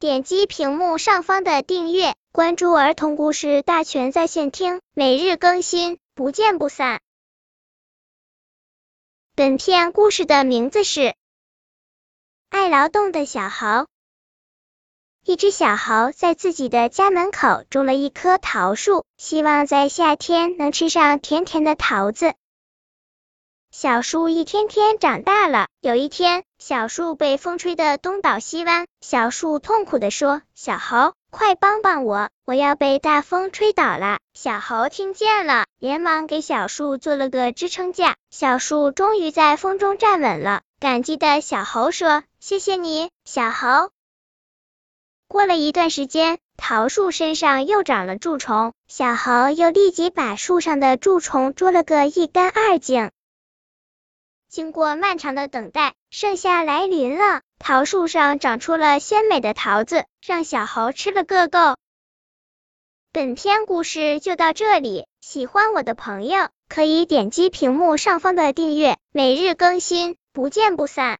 点击屏幕上方的订阅，关注儿童故事大全在线听，每日更新，不见不散。本片故事的名字是《爱劳动的小猴》。一只小猴在自己的家门口种了一棵桃树，希望在夏天能吃上甜甜的桃子。小树一天天长大了，有一天，小树被风吹得东倒西歪。小树痛苦的说：“小猴，快帮帮我，我要被大风吹倒了。”小猴听见了，连忙给小树做了个支撑架。小树终于在风中站稳了。感激的小猴说：“谢谢你，小猴。”过了一段时间，桃树身上又长了蛀虫，小猴又立即把树上的蛀虫捉了个一干二净。经过漫长的等待，盛夏来临了，桃树上长出了鲜美的桃子，让小猴吃了个够。本篇故事就到这里，喜欢我的朋友可以点击屏幕上方的订阅，每日更新，不见不散。